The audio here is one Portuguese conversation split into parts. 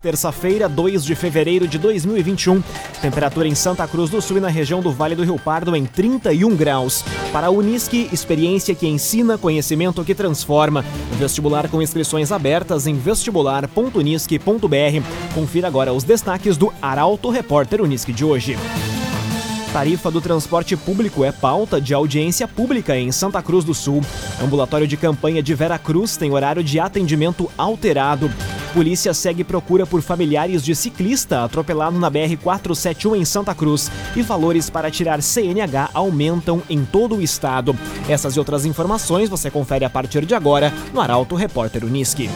Terça-feira, 2 de fevereiro de 2021. Temperatura em Santa Cruz do Sul e na região do Vale do Rio Pardo em 31 graus. Para a Unisque, experiência que ensina, conhecimento que transforma. Vestibular com inscrições abertas em vestibular.unisque.br. Confira agora os destaques do Arauto Repórter Unisque de hoje. Tarifa do transporte público é pauta de audiência pública em Santa Cruz do Sul. Ambulatório de campanha de Vera Cruz tem horário de atendimento alterado. Polícia segue procura por familiares de ciclista atropelado na BR-471 em Santa Cruz e valores para tirar CNH aumentam em todo o estado. Essas e outras informações você confere a partir de agora no Arauto Repórter Uniski.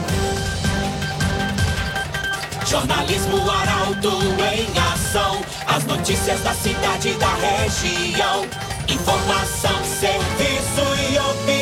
Jornalismo Arauto em ação. As notícias da cidade e da região. Informação, serviço e opinião.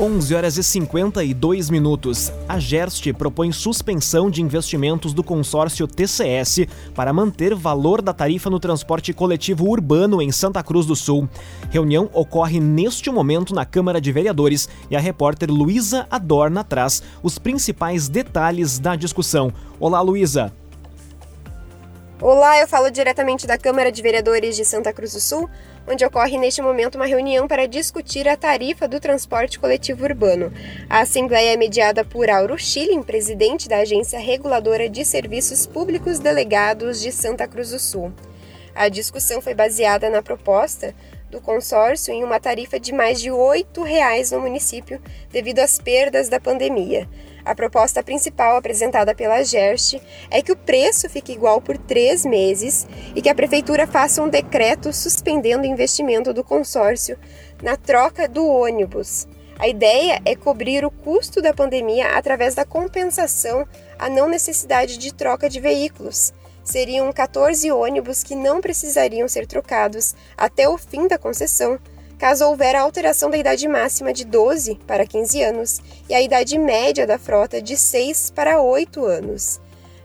11 horas e 52 minutos. A Gerst propõe suspensão de investimentos do consórcio TCS para manter valor da tarifa no transporte coletivo urbano em Santa Cruz do Sul. Reunião ocorre neste momento na Câmara de Vereadores e a repórter Luísa Adorna traz os principais detalhes da discussão. Olá, Luísa. Olá, eu falo diretamente da Câmara de Vereadores de Santa Cruz do Sul, onde ocorre neste momento uma reunião para discutir a tarifa do transporte coletivo urbano. A Assembleia é mediada por Auro Schilling, presidente da Agência Reguladora de Serviços Públicos Delegados de Santa Cruz do Sul. A discussão foi baseada na proposta do consórcio em uma tarifa de mais de R$ 8,00 no município devido às perdas da pandemia. A proposta principal apresentada pela GERST é que o preço fique igual por três meses e que a Prefeitura faça um decreto suspendendo o investimento do consórcio na troca do ônibus. A ideia é cobrir o custo da pandemia através da compensação à não necessidade de troca de veículos. Seriam 14 ônibus que não precisariam ser trocados até o fim da concessão caso houver a alteração da idade máxima de 12 para 15 anos e a idade média da frota de 6 para 8 anos.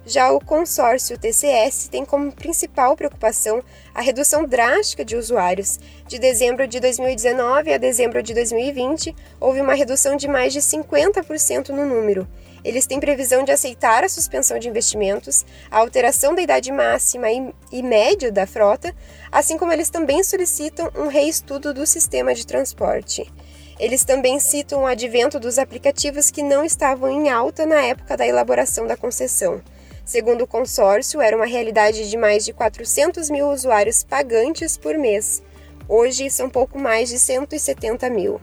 Já o consórcio TCS tem como principal preocupação a redução drástica de usuários. De dezembro de 2019 a dezembro de 2020, houve uma redução de mais de 50% no número. Eles têm previsão de aceitar a suspensão de investimentos, a alteração da idade máxima e, média da frota, assim como eles também solicitam um reestudo do sistema de transporte. Eles também citam o advento dos aplicativos que não estavam em alta na época da elaboração da concessão. Segundo o consórcio, era uma realidade de mais de 400 mil usuários pagantes por mês. Hoje são pouco mais de 170 mil.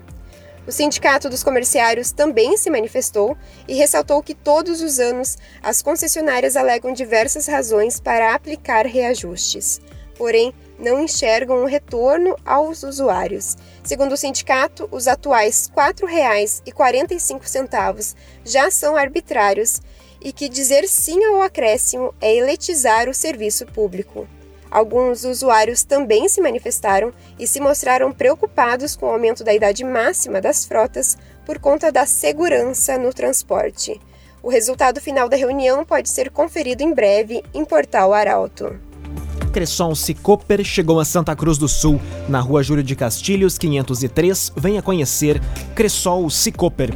O Sindicato dos Comerciários também se manifestou e ressaltou que todos os anos as concessionárias alegam diversas razões para aplicar reajustes, porém não enxergam um retorno aos usuários. Segundo o sindicato, os atuais R$ 4,45 já são arbitrários e que dizer sim ao acréscimo é eletizar o serviço público. Alguns usuários também se manifestaram e se mostraram preocupados com o aumento da idade máxima das frotas por conta da segurança no transporte. O resultado final da reunião pode ser conferido em breve em Portal Arauto. Cresson Cicoper chegou a Santa Cruz do Sul, na rua Júlio de Castilhos, 503. Venha conhecer Cressol Cicoper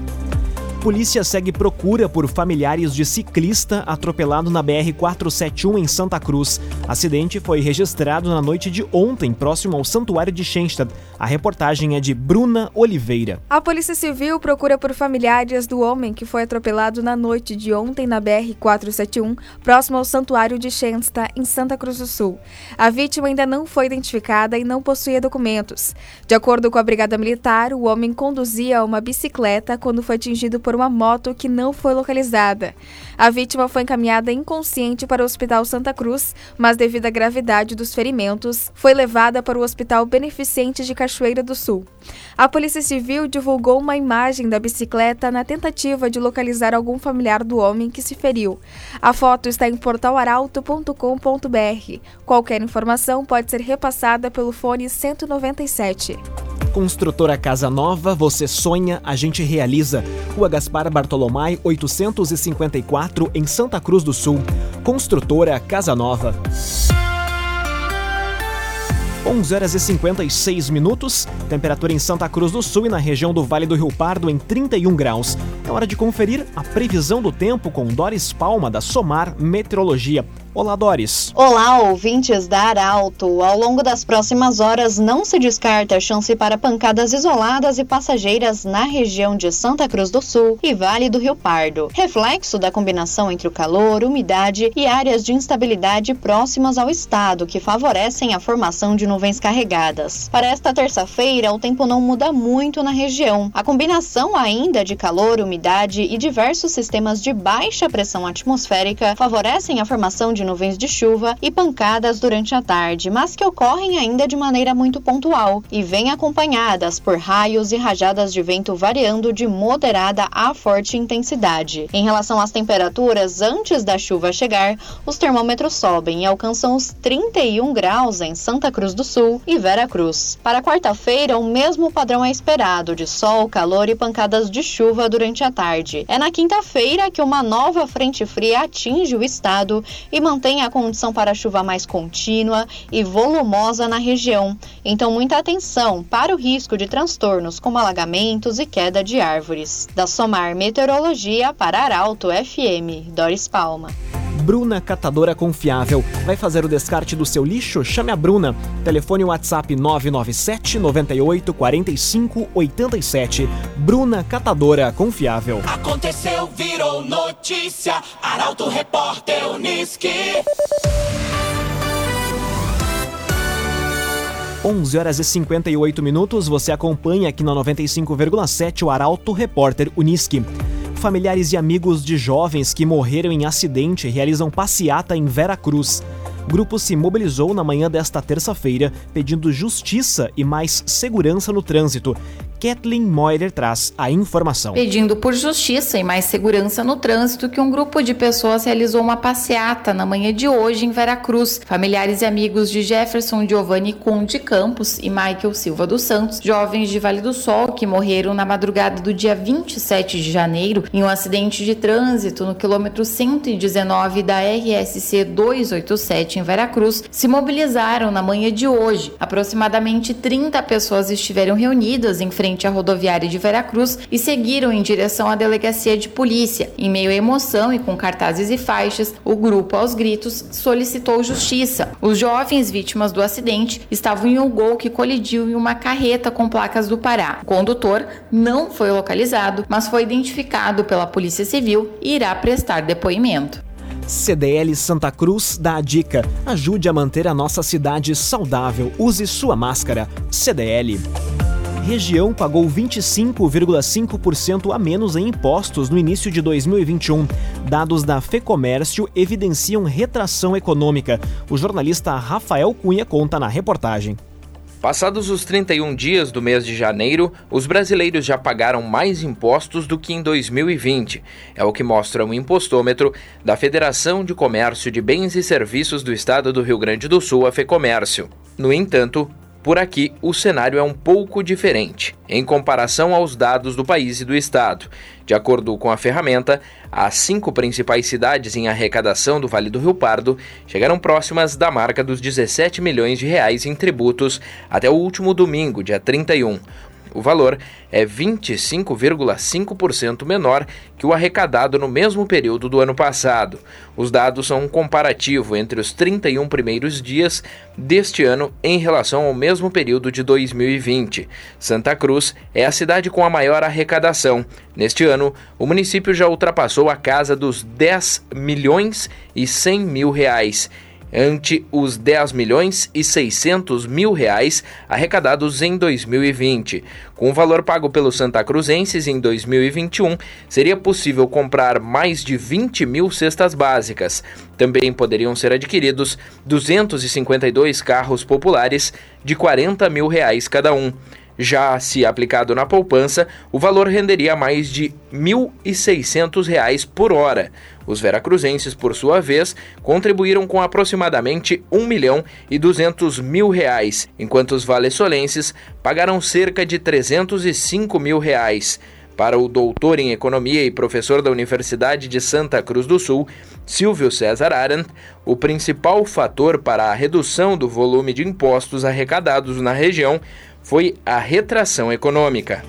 polícia segue procura por familiares de ciclista atropelado na BR-471 em Santa Cruz. Acidente foi registrado na noite de ontem, próximo ao Santuário de Schenstadt. A reportagem é de Bruna Oliveira. A Polícia Civil procura por familiares do homem que foi atropelado na noite de ontem na BR-471, próximo ao Santuário de Schenstadt, em Santa Cruz do Sul. A vítima ainda não foi identificada e não possuía documentos. De acordo com a Brigada Militar, o homem conduzia uma bicicleta quando foi atingido por por uma moto que não foi localizada. A vítima foi encaminhada inconsciente para o Hospital Santa Cruz, mas devido à gravidade dos ferimentos, foi levada para o Hospital Beneficente de Cachoeira do Sul. A Polícia Civil divulgou uma imagem da bicicleta na tentativa de localizar algum familiar do homem que se feriu. A foto está em portalaralto.com.br. Qualquer informação pode ser repassada pelo fone 197. Construtora Casa Nova, você sonha, a gente realiza. Rua Gaspar Bartolomai, 854, em Santa Cruz do Sul. Construtora Casa Nova. 11 horas e 56 minutos, temperatura em Santa Cruz do Sul e na região do Vale do Rio Pardo em 31 graus. É hora de conferir a previsão do tempo com Doris Palma da Somar Meteorologia. Olá, Doris. Olá, ouvintes da Arauto. Ao longo das próximas horas, não se descarta a chance para pancadas isoladas e passageiras na região de Santa Cruz do Sul e Vale do Rio Pardo, reflexo da combinação entre o calor, umidade e áreas de instabilidade próximas ao estado, que favorecem a formação de nuvens carregadas. Para esta terça-feira, o tempo não muda muito na região. A combinação ainda de calor, umidade e diversos sistemas de baixa pressão atmosférica favorecem a formação de nuvens de chuva e pancadas durante a tarde, mas que ocorrem ainda de maneira muito pontual e vêm acompanhadas por raios e rajadas de vento variando de moderada a forte intensidade. Em relação às temperaturas, antes da chuva chegar, os termômetros sobem e alcançam os 31 graus em Santa Cruz do Sul e Vera Cruz. Para quarta-feira, o mesmo padrão é esperado de sol, calor e pancadas de chuva durante a tarde. É na quinta-feira que uma nova frente fria atinge o estado e mantém mantém a condição para chuva mais contínua e volumosa na região. Então, muita atenção para o risco de transtornos como alagamentos e queda de árvores. Da Somar Meteorologia para Arauto FM, Doris Palma. Bruna Catadora Confiável. Vai fazer o descarte do seu lixo? Chame a Bruna. Telefone WhatsApp 997 98 45 87. Bruna Catadora Confiável. Aconteceu, virou notícia. Arauto Repórter Uniski. 11 horas e 58 minutos, você acompanha aqui na 95,7 o Arauto Repórter Uniski. Familiares e amigos de jovens que morreram em acidente realizam passeata em Vera Cruz. Grupo se mobilizou na manhã desta terça-feira pedindo justiça e mais segurança no trânsito Kathleen Moider traz a informação. Pedindo por justiça e mais segurança no trânsito, que um grupo de pessoas realizou uma passeata na manhã de hoje em Veracruz. Familiares e amigos de Jefferson Giovanni Conde Campos e Michael Silva dos Santos, jovens de Vale do Sol que morreram na madrugada do dia 27 de janeiro em um acidente de trânsito no quilômetro 119 da RSC 287 em Veracruz, se mobilizaram na manhã de hoje. Aproximadamente 30 pessoas estiveram reunidas em frente frente à rodoviária de Veracruz e seguiram em direção à delegacia de polícia. Em meio à emoção e com cartazes e faixas, o grupo, aos gritos, solicitou justiça. Os jovens vítimas do acidente estavam em um gol que colidiu em uma carreta com placas do Pará. O condutor não foi localizado, mas foi identificado pela Polícia Civil e irá prestar depoimento. CDL Santa Cruz dá a dica: ajude a manter a nossa cidade saudável. Use sua máscara. CDL região pagou 25,5% a menos em impostos no início de 2021. Dados da FEComércio evidenciam retração econômica. O jornalista Rafael Cunha conta na reportagem. Passados os 31 dias do mês de janeiro, os brasileiros já pagaram mais impostos do que em 2020. É o que mostra um impostômetro da Federação de Comércio de Bens e Serviços do Estado do Rio Grande do Sul, a FEComércio. No entanto, por aqui, o cenário é um pouco diferente, em comparação aos dados do país e do estado. De acordo com a ferramenta, as cinco principais cidades em arrecadação do Vale do Rio Pardo chegaram próximas da marca dos 17 milhões de reais em tributos até o último domingo, dia 31. O valor é 25,5% menor que o arrecadado no mesmo período do ano passado. Os dados são um comparativo entre os 31 primeiros dias deste ano em relação ao mesmo período de 2020. Santa Cruz é a cidade com a maior arrecadação. Neste ano, o município já ultrapassou a casa dos 10 milhões e 100 mil reais ante os 10 milhões e 600 mil reais arrecadados em 2020. Com o valor pago pelos Santa Cruzenses em 2021, seria possível comprar mais de 20 mil cestas básicas. Também poderiam ser adquiridos 252 carros populares de 40 mil reais cada um. Já se aplicado na poupança, o valor renderia mais de R$ 1.600 por hora. Os veracruzenses, por sua vez, contribuíram com aproximadamente R$ 1 milhão e 200 mil reais, enquanto os valessolenses pagaram cerca de 305 mil reais. Para o doutor em economia e professor da Universidade de Santa Cruz do Sul, Silvio César Arendt, o principal fator para a redução do volume de impostos arrecadados na região foi a retração econômica.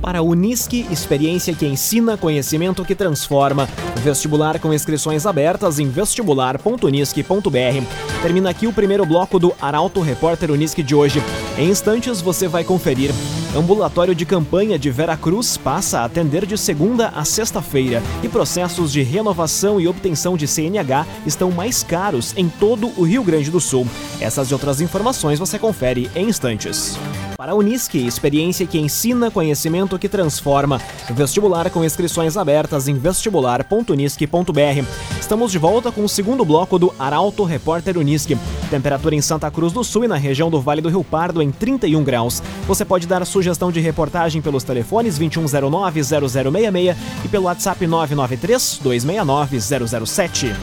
Para a Unisque, experiência que ensina, conhecimento que transforma. Vestibular com inscrições abertas em vestibular.unisque.br. Termina aqui o primeiro bloco do Arauto Repórter Unisque de hoje. Em instantes você vai conferir. Ambulatório de campanha de Vera Cruz passa a atender de segunda a sexta-feira e processos de renovação e obtenção de CNH estão mais caros em todo o Rio Grande do Sul. Essas e outras informações você confere em instantes. Para a Unisque, experiência que ensina, conhecimento que transforma. Vestibular com inscrições abertas em vestibular.unisque.br. Estamos de volta com o segundo bloco do Arauto Repórter Unisque. Temperatura em Santa Cruz do Sul e na região do Vale do Rio Pardo em 31 graus. Você pode dar sugestão de reportagem pelos telefones 2109-0066 e pelo WhatsApp 993-269-007.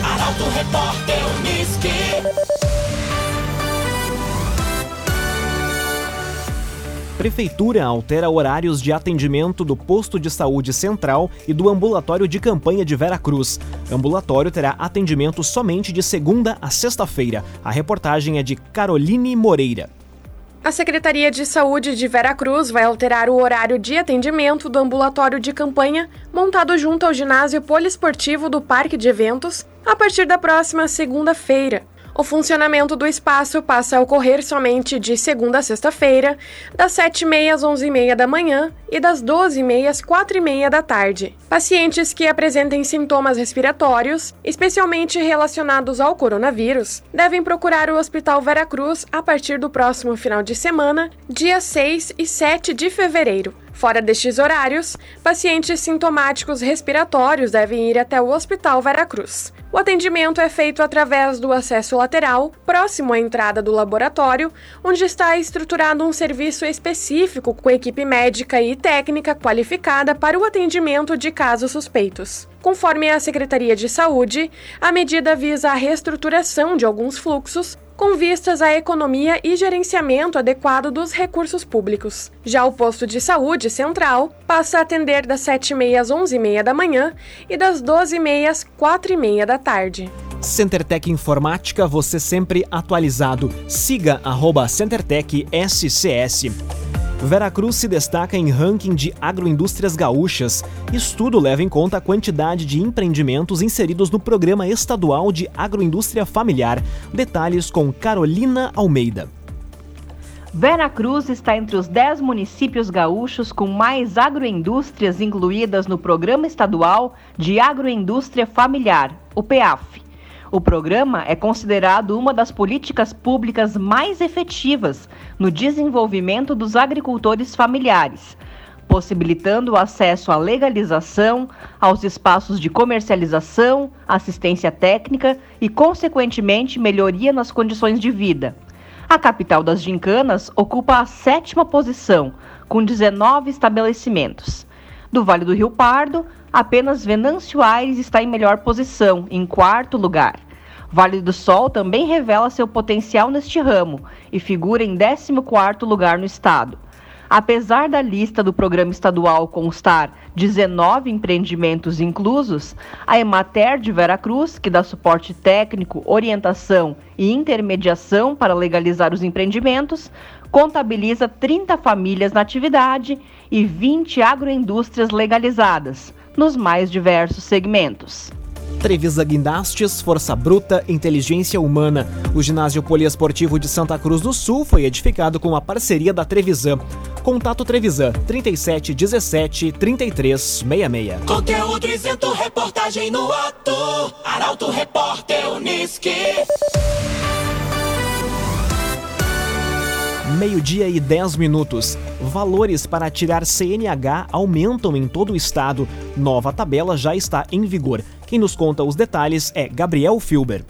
Arauto Repórter Unisque. Prefeitura altera horários de atendimento do posto de saúde central e do ambulatório de campanha de Vera Cruz. Ambulatório terá atendimento somente de segunda a sexta-feira. A reportagem é de Caroline Moreira. A Secretaria de Saúde de Vera Cruz vai alterar o horário de atendimento do ambulatório de campanha montado junto ao ginásio poliesportivo do Parque de Eventos a partir da próxima segunda-feira. O funcionamento do espaço passa a ocorrer somente de segunda a sexta-feira, das 7h30 às 11h30 da manhã e das 12h30 às 4h30 da tarde. Pacientes que apresentem sintomas respiratórios, especialmente relacionados ao coronavírus, devem procurar o Hospital Veracruz a partir do próximo final de semana, dia 6 e 7 de fevereiro. Fora destes horários, pacientes sintomáticos respiratórios devem ir até o Hospital Veracruz. O atendimento é feito através do acesso lateral, próximo à entrada do laboratório, onde está estruturado um serviço específico com equipe médica e técnica qualificada para o atendimento de casos suspeitos. Conforme a Secretaria de Saúde, a medida visa a reestruturação de alguns fluxos com vistas à economia e gerenciamento adequado dos recursos públicos. Já o posto de saúde central passa a atender das 7h30 às 11h30 da manhã e das 12h30 às 4h30 da tarde. CenterTech Informática, você sempre atualizado. Siga arroba CenterTech SCS. Veracruz se destaca em ranking de agroindústrias gaúchas. Estudo leva em conta a quantidade de empreendimentos inseridos no Programa Estadual de Agroindústria Familiar. Detalhes com Carolina Almeida. Veracruz está entre os 10 municípios gaúchos com mais agroindústrias incluídas no Programa Estadual de Agroindústria Familiar, o PEAF. O programa é considerado uma das políticas públicas mais efetivas no desenvolvimento dos agricultores familiares, possibilitando o acesso à legalização, aos espaços de comercialização, assistência técnica e, consequentemente, melhoria nas condições de vida. A capital das gincanas ocupa a sétima posição, com 19 estabelecimentos. Do Vale do Rio Pardo, apenas Venâncio Aires está em melhor posição, em quarto lugar. Vale do Sol também revela seu potencial neste ramo e figura em 14º lugar no estado. Apesar da lista do programa estadual constar 19 empreendimentos inclusos, a Emater de Veracruz, que dá suporte técnico, orientação e intermediação para legalizar os empreendimentos, contabiliza 30 famílias na atividade e 20 agroindústrias legalizadas, nos mais diversos segmentos. Trevisa Guindastes, Força Bruta, Inteligência Humana. O ginásio poliesportivo de Santa Cruz do Sul foi edificado com a parceria da Trevisan. Contato Trevisan 37 17 33 66. Conteúdo isento, reportagem no ato. Arauto Repórter Unisque. Meio-dia e 10 minutos. Valores para tirar CNH aumentam em todo o estado. Nova tabela já está em vigor. Quem nos conta os detalhes é Gabriel Filber.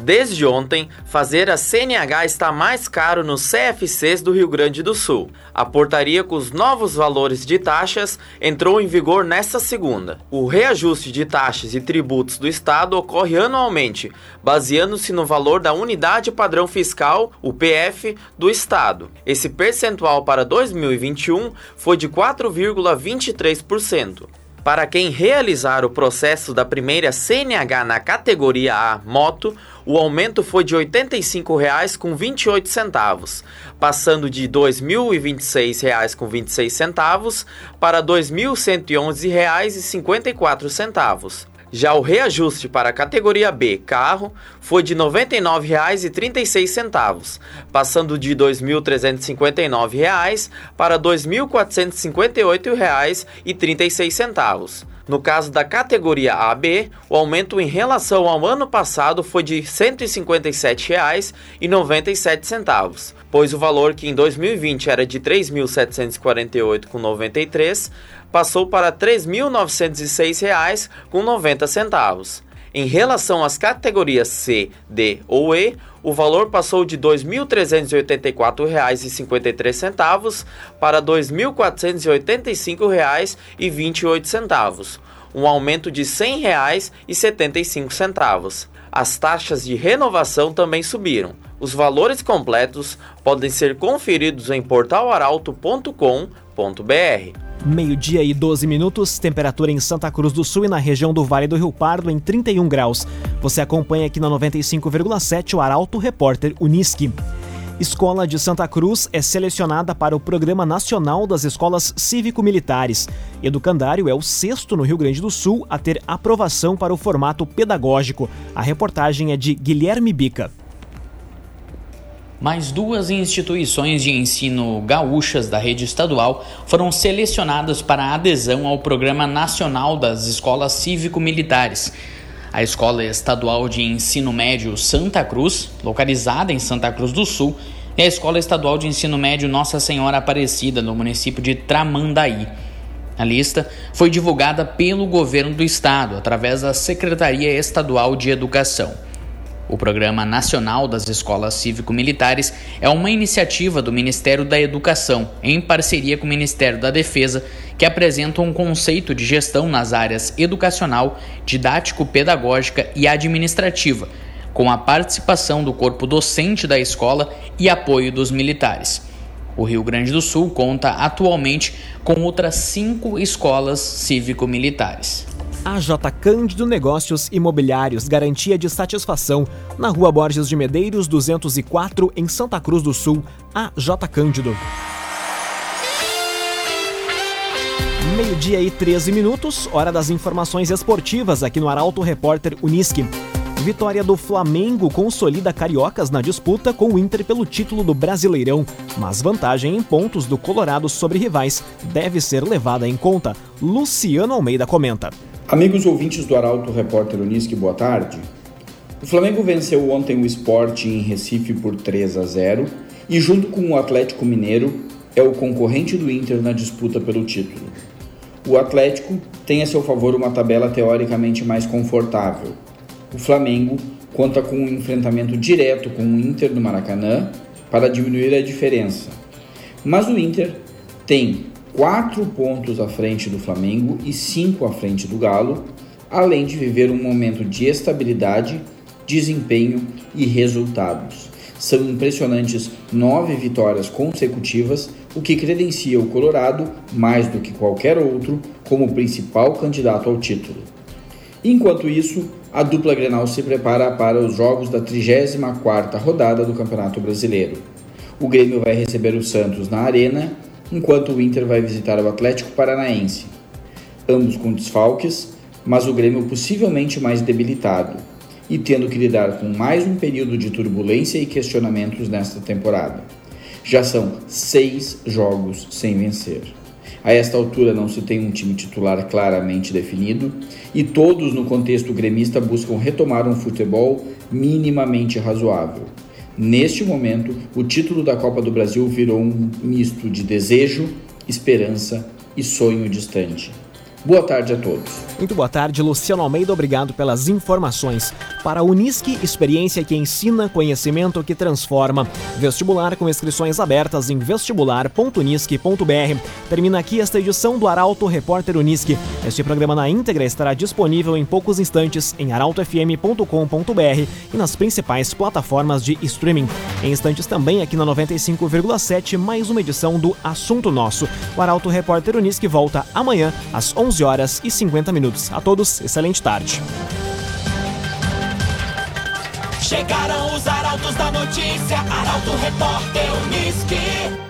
Desde ontem, fazer a CNH está mais caro nos CFCs do Rio Grande do Sul. A portaria com os novos valores de taxas entrou em vigor nesta segunda. O reajuste de taxas e tributos do Estado ocorre anualmente, baseando-se no valor da unidade padrão fiscal, o PF, do Estado. Esse percentual para 2021 foi de 4,23%. Para quem realizar o processo da primeira CNH na categoria A moto, o aumento foi de R$ 85,28, passando de R$ 2.026,26 para R$ 2.111,54. Já o reajuste para a categoria B, carro, foi de R$ 99,36, passando de R$ 2.359 para R$ 2.458,36. No caso da categoria AB, o aumento em relação ao ano passado foi de R$ 157,97, pois o valor que em 2020 era de R$ 3.748,93 passou para R$ 3.906,90. Em relação às categorias C, D ou E, o valor passou de R$ 2.384,53 para R$ 2.485,28, um aumento de R$ 100,75. As taxas de renovação também subiram. Os valores completos podem ser conferidos em portalaralto.com.br. Meio-dia e 12 minutos, temperatura em Santa Cruz do Sul e na região do Vale do Rio Pardo em 31 graus. Você acompanha aqui na 95,7 o Arauto Repórter Uniski. Escola de Santa Cruz é selecionada para o Programa Nacional das Escolas Cívico-Militares. Educandário é o sexto no Rio Grande do Sul a ter aprovação para o formato pedagógico. A reportagem é de Guilherme Bica. Mais duas instituições de ensino gaúchas da rede estadual foram selecionadas para adesão ao Programa Nacional das Escolas Cívico-Militares. A Escola Estadual de Ensino Médio Santa Cruz, localizada em Santa Cruz do Sul, e a Escola Estadual de Ensino Médio Nossa Senhora Aparecida, no município de Tramandaí. A lista foi divulgada pelo governo do estado, através da Secretaria Estadual de Educação. O Programa Nacional das Escolas Cívico-Militares é uma iniciativa do Ministério da Educação, em parceria com o Ministério da Defesa, que apresenta um conceito de gestão nas áreas educacional, didático-pedagógica e administrativa, com a participação do corpo docente da escola e apoio dos militares. O Rio Grande do Sul conta atualmente com outras cinco escolas cívico-militares. AJ Cândido Negócios Imobiliários, garantia de satisfação, na Rua Borges de Medeiros, 204, em Santa Cruz do Sul. AJ Cândido. Meio-dia e 13 minutos, hora das informações esportivas aqui no Arauto Repórter Uniski. Vitória do Flamengo consolida cariocas na disputa com o Inter pelo título do Brasileirão, mas vantagem em pontos do Colorado sobre rivais deve ser levada em conta. Luciano Almeida comenta. Amigos ouvintes do Arauto Repórter Unisque, boa tarde. O Flamengo venceu ontem o esporte em Recife por 3 a 0 e, junto com o Atlético Mineiro, é o concorrente do Inter na disputa pelo título. O Atlético tem a seu favor uma tabela teoricamente mais confortável. O Flamengo conta com um enfrentamento direto com o Inter do Maracanã para diminuir a diferença. Mas o Inter tem quatro pontos à frente do Flamengo e cinco à frente do Galo, além de viver um momento de estabilidade, desempenho e resultados. São impressionantes nove vitórias consecutivas, o que credencia o Colorado, mais do que qualquer outro, como principal candidato ao título. Enquanto isso, a dupla Grenal se prepara para os jogos da 34ª rodada do Campeonato Brasileiro. O Grêmio vai receber o Santos na Arena enquanto o Inter vai visitar o Atlético Paranaense. Ambos com desfalques, mas o Grêmio possivelmente mais debilitado e tendo que lidar com mais um período de turbulência e questionamentos nesta temporada. Já são seis jogos sem vencer. A esta altura não se tem um time titular claramente definido e todos no contexto gremista buscam retomar um futebol minimamente razoável. Neste momento, o título da Copa do Brasil virou um misto de desejo, esperança e sonho distante. Boa tarde a todos. Muito boa tarde, Luciano Almeida. Obrigado pelas informações. Para a Unisque, experiência que ensina, conhecimento que transforma. Vestibular com inscrições abertas em vestibular.unisque.br. Termina aqui esta edição do Arauto Repórter Unisque. Este programa na íntegra estará disponível em poucos instantes em arautofm.com.br e nas principais plataformas de streaming. Em instantes também aqui na 95,7, mais uma edição do Assunto Nosso. O Arauto Repórter Unisque volta amanhã às 11 11 horas e 50 minutos. A todos, excelente tarde. Chegaram os arautos da notícia, Arauto Repórter Uniski.